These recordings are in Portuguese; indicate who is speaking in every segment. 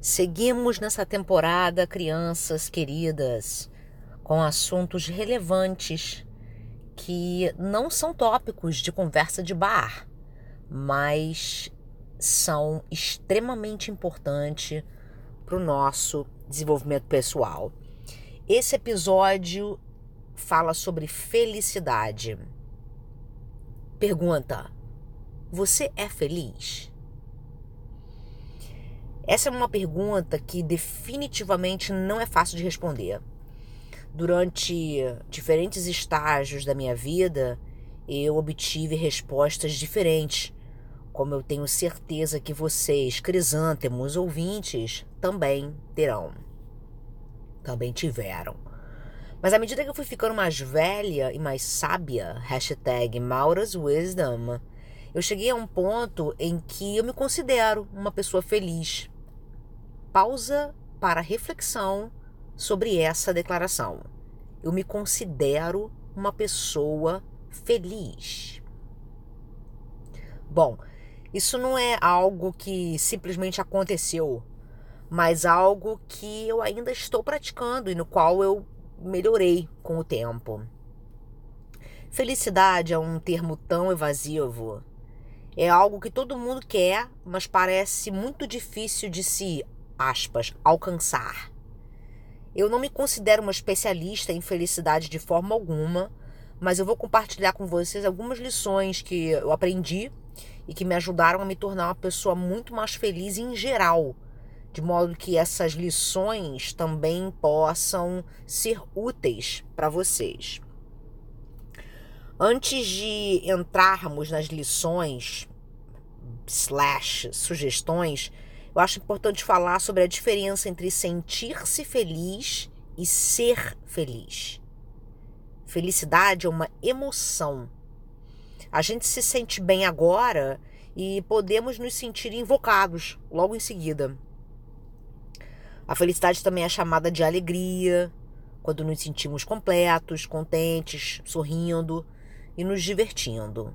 Speaker 1: Seguimos nessa temporada, crianças queridas, com assuntos relevantes que não são tópicos de conversa de bar, mas são extremamente importantes para o nosso desenvolvimento pessoal. Esse episódio fala sobre felicidade. Pergunta: Você é feliz? Essa é uma pergunta que definitivamente não é fácil de responder. Durante diferentes estágios da minha vida, eu obtive respostas diferentes, como eu tenho certeza que vocês, crisântemos ouvintes, também terão. Também tiveram. Mas à medida que eu fui ficando mais velha e mais sábia, hashtag Maura's Wisdom, eu cheguei a um ponto em que eu me considero uma pessoa feliz pausa para reflexão sobre essa declaração. Eu me considero uma pessoa feliz. Bom, isso não é algo que simplesmente aconteceu, mas algo que eu ainda estou praticando e no qual eu melhorei com o tempo. Felicidade é um termo tão evasivo. É algo que todo mundo quer, mas parece muito difícil de se aspas, alcançar. Eu não me considero uma especialista em felicidade de forma alguma, mas eu vou compartilhar com vocês algumas lições que eu aprendi e que me ajudaram a me tornar uma pessoa muito mais feliz em geral, de modo que essas lições também possam ser úteis para vocês. Antes de entrarmos nas lições slash sugestões, eu acho importante falar sobre a diferença entre sentir-se feliz e ser feliz. Felicidade é uma emoção. A gente se sente bem agora e podemos nos sentir invocados logo em seguida. A felicidade também é chamada de alegria, quando nos sentimos completos, contentes, sorrindo e nos divertindo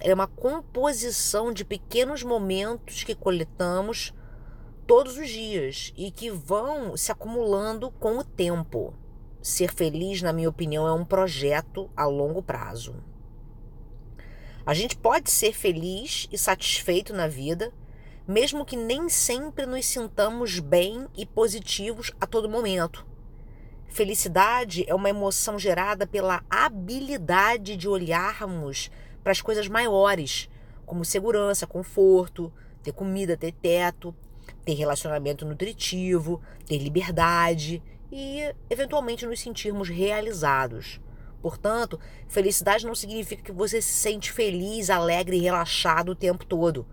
Speaker 1: é uma composição de pequenos momentos que coletamos todos os dias e que vão se acumulando com o tempo. Ser feliz, na minha opinião, é um projeto a longo prazo. A gente pode ser feliz e satisfeito na vida, mesmo que nem sempre nos sintamos bem e positivos a todo momento. Felicidade é uma emoção gerada pela habilidade de olharmos para as coisas maiores, como segurança, conforto, ter comida, ter teto, ter relacionamento nutritivo, ter liberdade e, eventualmente, nos sentirmos realizados. Portanto, felicidade não significa que você se sente feliz, alegre e relaxado o tempo todo.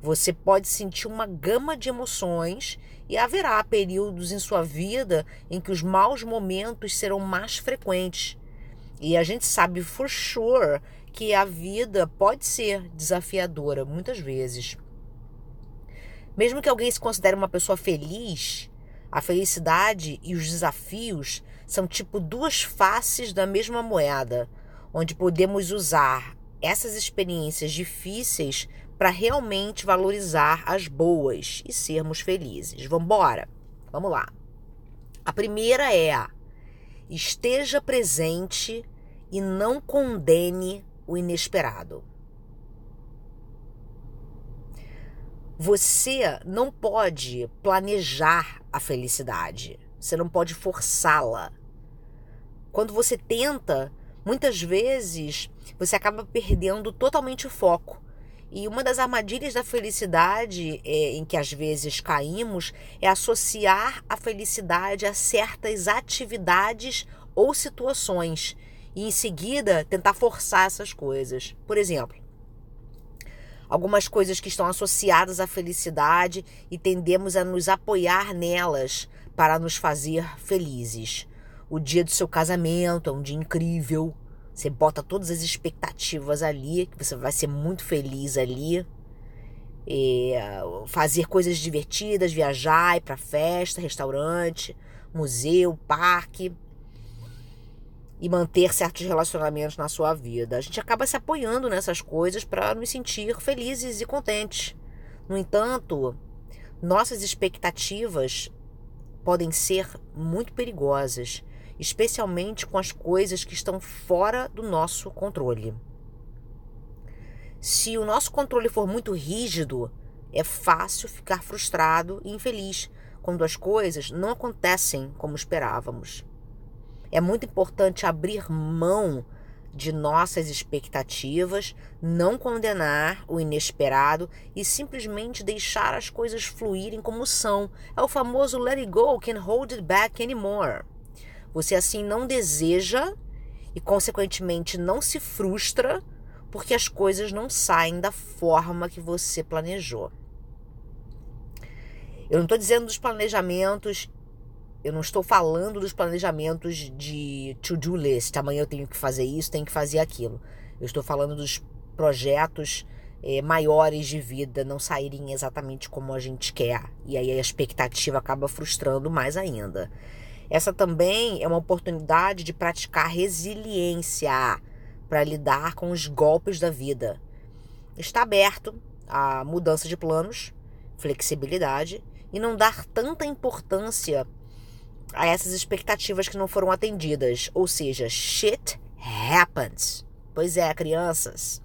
Speaker 1: Você pode sentir uma gama de emoções e haverá períodos em sua vida em que os maus momentos serão mais frequentes. E a gente sabe for sure que a vida pode ser desafiadora muitas vezes. Mesmo que alguém se considere uma pessoa feliz, a felicidade e os desafios são tipo duas faces da mesma moeda, onde podemos usar essas experiências difíceis para realmente valorizar as boas e sermos felizes. Vamos embora? Vamos lá. A primeira é: esteja presente e não condene o inesperado. Você não pode planejar a felicidade, você não pode forçá-la. Quando você tenta, muitas vezes você acaba perdendo totalmente o foco. E uma das armadilhas da felicidade é, em que às vezes caímos é associar a felicidade a certas atividades ou situações e em seguida tentar forçar essas coisas. Por exemplo, algumas coisas que estão associadas à felicidade e tendemos a nos apoiar nelas para nos fazer felizes. O dia do seu casamento é um dia incrível. Você bota todas as expectativas ali, que você vai ser muito feliz ali. É, fazer coisas divertidas, viajar, ir para festa, restaurante, museu, parque e manter certos relacionamentos na sua vida. A gente acaba se apoiando nessas coisas para nos sentir felizes e contentes. No entanto, Nossas expectativas podem ser muito perigosas, especialmente com as coisas que estão fora do nosso controle. Se o nosso controle for muito rígido, é fácil ficar frustrado e infeliz quando as coisas não acontecem como esperávamos. É muito importante abrir mão de nossas expectativas, não condenar o inesperado e simplesmente deixar as coisas fluírem como são. É o famoso let it go, can't hold it back anymore. Você assim não deseja e, consequentemente, não se frustra porque as coisas não saem da forma que você planejou. Eu não estou dizendo dos planejamentos, eu não estou falando dos planejamentos de to-do list. Amanhã eu tenho que fazer isso, tenho que fazer aquilo. Eu estou falando dos projetos é, maiores de vida não saírem exatamente como a gente quer. E aí a expectativa acaba frustrando mais ainda. Essa também é uma oportunidade de praticar resiliência para lidar com os golpes da vida. Está aberto a mudança de planos, flexibilidade e não dar tanta importância a essas expectativas que não foram atendidas. Ou seja, shit happens. Pois é, crianças.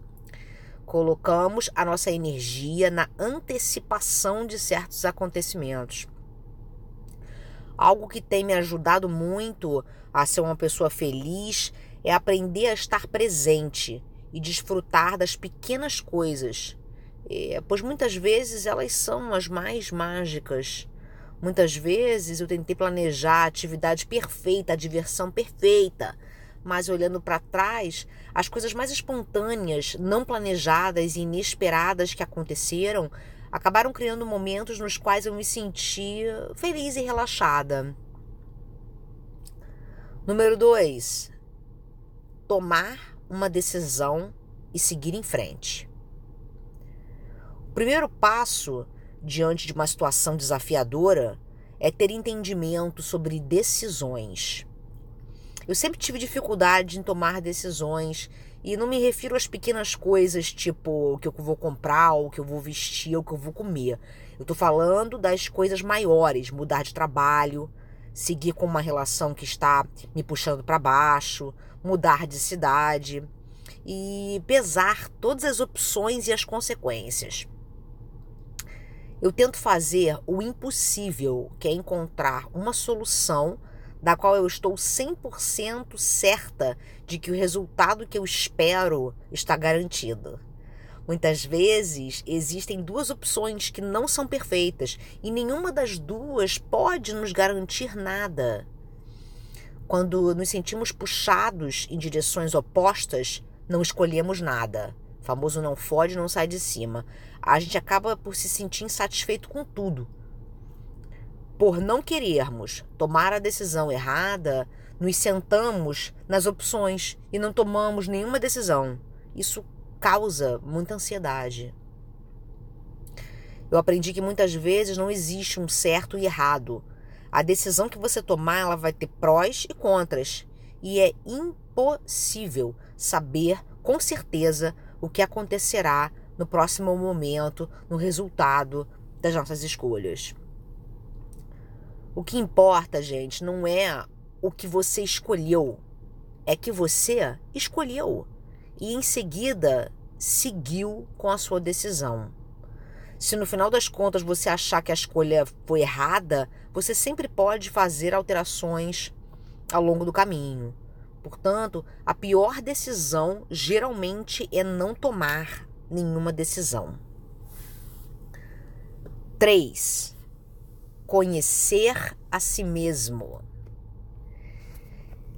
Speaker 1: Colocamos a nossa energia na antecipação de certos acontecimentos. Algo que tem me ajudado muito a ser uma pessoa feliz é aprender a estar presente e desfrutar das pequenas coisas é, pois muitas vezes elas são as mais mágicas. Muitas vezes eu tentei planejar a atividade perfeita, a diversão perfeita, mas olhando para trás, as coisas mais espontâneas, não planejadas e inesperadas que aconteceram acabaram criando momentos nos quais eu me senti feliz e relaxada. Número 2. Tomar uma decisão e seguir em frente. O primeiro passo diante de uma situação desafiadora é ter entendimento sobre decisões. Eu sempre tive dificuldade em tomar decisões e não me refiro às pequenas coisas, tipo o que eu vou comprar, o que eu vou vestir, o que eu vou comer. Eu tô falando das coisas maiores, mudar de trabalho, seguir com uma relação que está me puxando para baixo, mudar de cidade e pesar todas as opções e as consequências. Eu tento fazer o impossível, que é encontrar uma solução da qual eu estou 100% certa de que o resultado que eu espero está garantido. Muitas vezes existem duas opções que não são perfeitas e nenhuma das duas pode nos garantir nada. Quando nos sentimos puxados em direções opostas, não escolhemos nada. O famoso não fode, não sai de cima a gente acaba por se sentir insatisfeito com tudo. Por não querermos tomar a decisão errada, nos sentamos nas opções e não tomamos nenhuma decisão. Isso causa muita ansiedade. Eu aprendi que muitas vezes não existe um certo e errado. A decisão que você tomar, ela vai ter prós e contras, e é impossível saber com certeza o que acontecerá no próximo momento, no resultado das nossas escolhas. O que importa, gente, não é o que você escolheu, é que você escolheu e em seguida seguiu com a sua decisão. Se no final das contas você achar que a escolha foi errada, você sempre pode fazer alterações ao longo do caminho. Portanto, a pior decisão geralmente é não tomar nenhuma decisão. 3. Conhecer a si mesmo.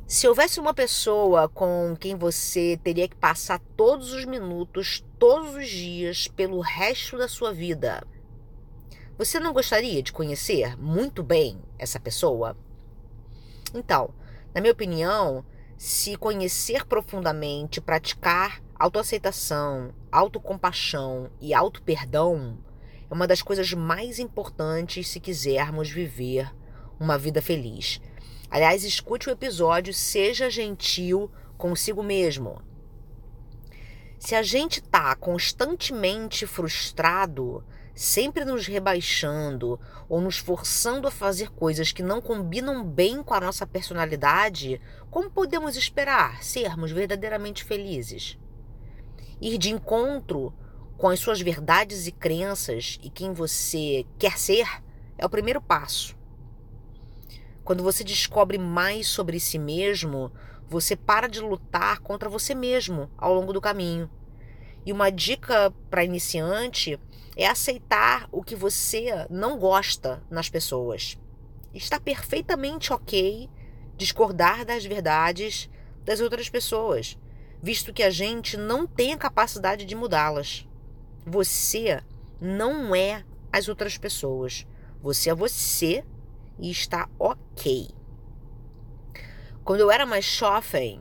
Speaker 1: Se houvesse uma pessoa com quem você teria que passar todos os minutos, todos os dias, pelo resto da sua vida, você não gostaria de conhecer muito bem essa pessoa? Então, na minha opinião, se conhecer profundamente, praticar autoaceitação, autocompaixão e autoperdão é uma das coisas mais importantes se quisermos viver uma vida feliz. Aliás, escute o episódio Seja Gentil consigo mesmo. Se a gente está constantemente frustrado, sempre nos rebaixando ou nos forçando a fazer coisas que não combinam bem com a nossa personalidade, como podemos esperar sermos verdadeiramente felizes? Ir de encontro com as suas verdades e crenças e quem você quer ser é o primeiro passo. Quando você descobre mais sobre si mesmo, você para de lutar contra você mesmo ao longo do caminho. E uma dica para iniciante é aceitar o que você não gosta nas pessoas. Está perfeitamente ok discordar das verdades das outras pessoas, visto que a gente não tem a capacidade de mudá-las. Você não é as outras pessoas. Você é você e está ok. Quando eu era mais jovem,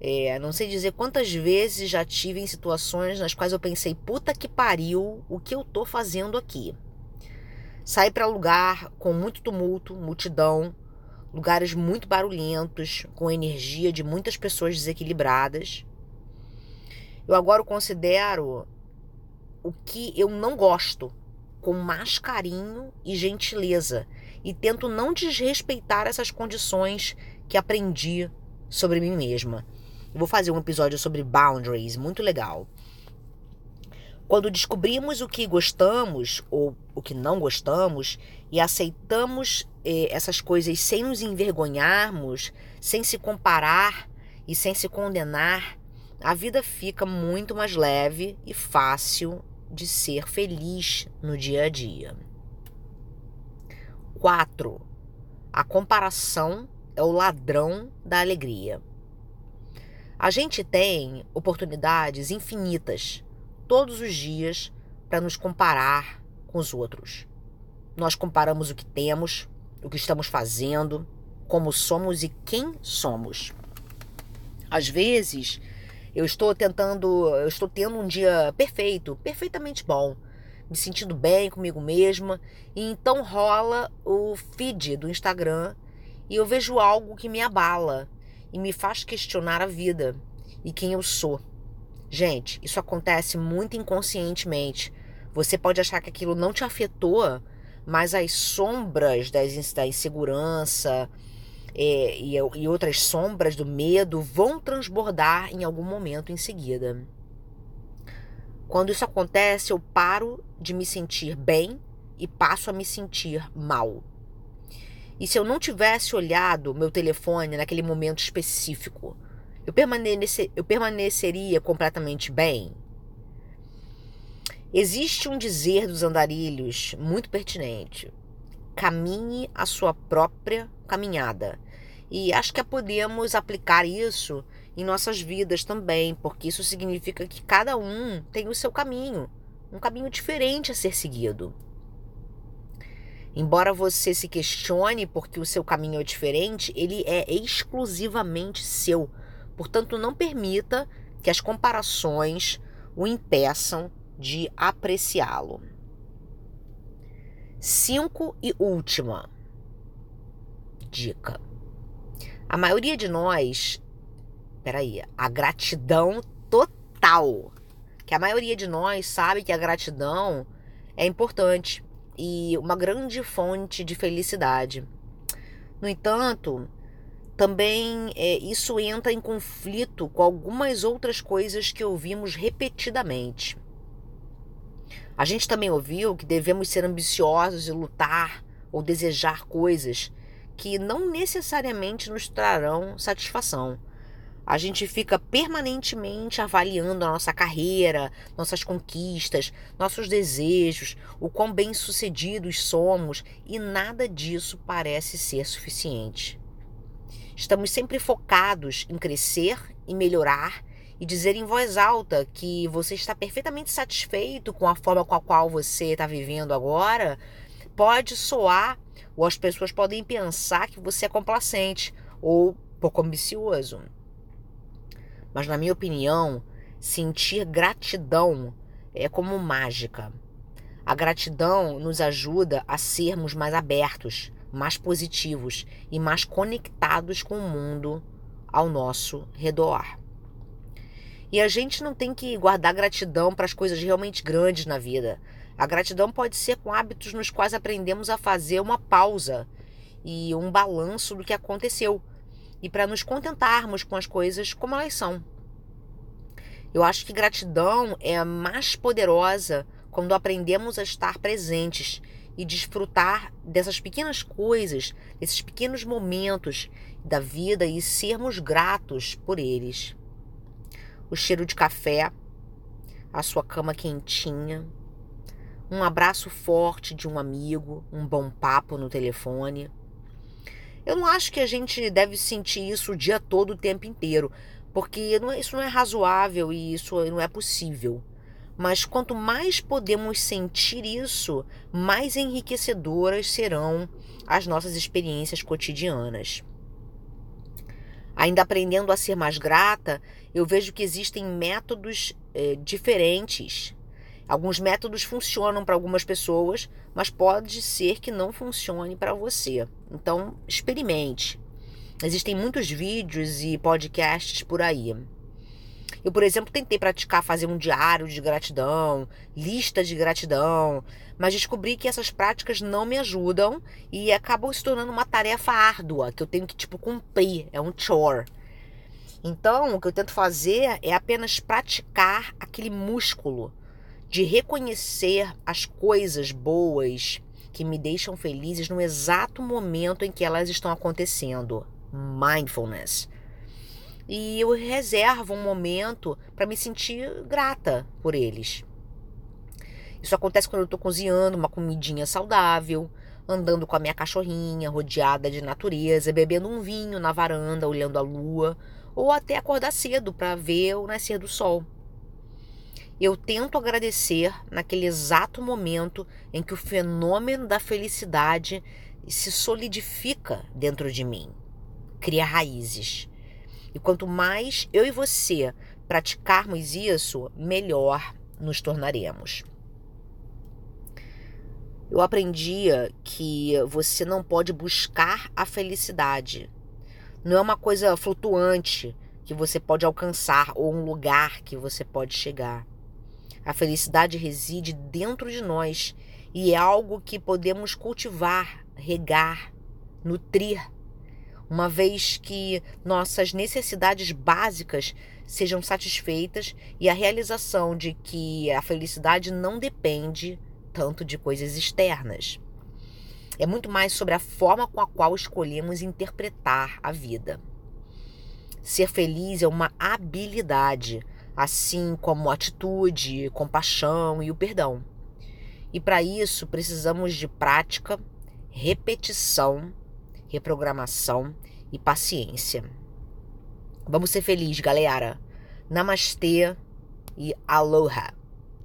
Speaker 1: é, não sei dizer quantas vezes já tive em situações nas quais eu pensei, puta que pariu, o que eu tô fazendo aqui? Sair para lugar com muito tumulto, multidão, lugares muito barulhentos, com energia de muitas pessoas desequilibradas. Eu agora considero o que eu não gosto com mais carinho e gentileza e tento não desrespeitar essas condições que aprendi sobre mim mesma. Eu vou fazer um episódio sobre boundaries, muito legal. Quando descobrimos o que gostamos ou o que não gostamos e aceitamos eh, essas coisas sem nos envergonharmos, sem se comparar e sem se condenar, a vida fica muito mais leve e fácil de ser feliz no dia a dia. 4. A comparação é o ladrão da alegria. A gente tem oportunidades infinitas todos os dias para nos comparar com os outros. Nós comparamos o que temos, o que estamos fazendo, como somos e quem somos. Às vezes, eu estou tentando, eu estou tendo um dia perfeito, perfeitamente bom, me sentindo bem comigo mesma, e então rola o feed do Instagram e eu vejo algo que me abala e me faz questionar a vida e quem eu sou. Gente, isso acontece muito inconscientemente. Você pode achar que aquilo não te afetou, mas as sombras da insegurança é, e, e outras sombras do medo vão transbordar em algum momento em seguida. Quando isso acontece, eu paro de me sentir bem e passo a me sentir mal. E se eu não tivesse olhado meu telefone naquele momento específico, eu, permanece, eu permaneceria completamente bem? Existe um dizer dos andarilhos muito pertinente. Caminhe a sua própria caminhada. E acho que podemos aplicar isso em nossas vidas também, porque isso significa que cada um tem o seu caminho, um caminho diferente a ser seguido. Embora você se questione porque o seu caminho é diferente, ele é exclusivamente seu. Portanto, não permita que as comparações o impeçam de apreciá-lo. Cinco e última dica. A maioria de nós, peraí, a gratidão total. Que a maioria de nós sabe que a gratidão é importante e uma grande fonte de felicidade. No entanto, também é, isso entra em conflito com algumas outras coisas que ouvimos repetidamente. A gente também ouviu que devemos ser ambiciosos e lutar ou desejar coisas que não necessariamente nos trarão satisfação a gente fica permanentemente avaliando a nossa carreira, nossas conquistas, nossos desejos, o quão bem-sucedidos somos e nada disso parece ser suficiente. Estamos sempre focados em crescer e melhorar e dizer em voz alta que você está perfeitamente satisfeito com a forma com a qual você está vivendo agora, pode soar ou as pessoas podem pensar que você é complacente ou pouco ambicioso. Mas, na minha opinião, sentir gratidão é como mágica. A gratidão nos ajuda a sermos mais abertos, mais positivos e mais conectados com o mundo ao nosso redor. E a gente não tem que guardar gratidão para as coisas realmente grandes na vida. A gratidão pode ser com hábitos nos quais aprendemos a fazer uma pausa e um balanço do que aconteceu e para nos contentarmos com as coisas como elas são. Eu acho que gratidão é mais poderosa quando aprendemos a estar presentes e desfrutar dessas pequenas coisas, desses pequenos momentos da vida e sermos gratos por eles. O cheiro de café, a sua cama quentinha, um abraço forte de um amigo, um bom papo no telefone. Eu não acho que a gente deve sentir isso o dia todo, o tempo inteiro, porque é, isso não é razoável e isso não é possível. Mas quanto mais podemos sentir isso, mais enriquecedoras serão as nossas experiências cotidianas. Ainda aprendendo a ser mais grata, eu vejo que existem métodos é, diferentes. Alguns métodos funcionam para algumas pessoas, mas pode ser que não funcione para você. Então, experimente. Existem muitos vídeos e podcasts por aí. Eu, por exemplo, tentei praticar fazer um diário de gratidão, lista de gratidão, mas descobri que essas práticas não me ajudam e acabam se tornando uma tarefa árdua que eu tenho que tipo cumprir, é um chore. Então, o que eu tento fazer é apenas praticar aquele músculo de reconhecer as coisas boas que me deixam felizes no exato momento em que elas estão acontecendo. Mindfulness e eu reservo um momento para me sentir grata por eles. Isso acontece quando eu estou cozinhando uma comidinha saudável, andando com a minha cachorrinha, rodeada de natureza, bebendo um vinho na varanda, olhando a lua, ou até acordar cedo para ver o nascer do sol. Eu tento agradecer naquele exato momento em que o fenômeno da felicidade se solidifica dentro de mim, cria raízes. E quanto mais eu e você praticarmos isso, melhor nos tornaremos. Eu aprendi que você não pode buscar a felicidade. Não é uma coisa flutuante que você pode alcançar ou um lugar que você pode chegar. A felicidade reside dentro de nós e é algo que podemos cultivar, regar, nutrir uma vez que nossas necessidades básicas sejam satisfeitas e a realização de que a felicidade não depende tanto de coisas externas. É muito mais sobre a forma com a qual escolhemos interpretar a vida. Ser feliz é uma habilidade, assim como atitude, compaixão e o perdão. E para isso precisamos de prática, repetição reprogramação e paciência. Vamos ser felizes, galera. Namastê e aloha!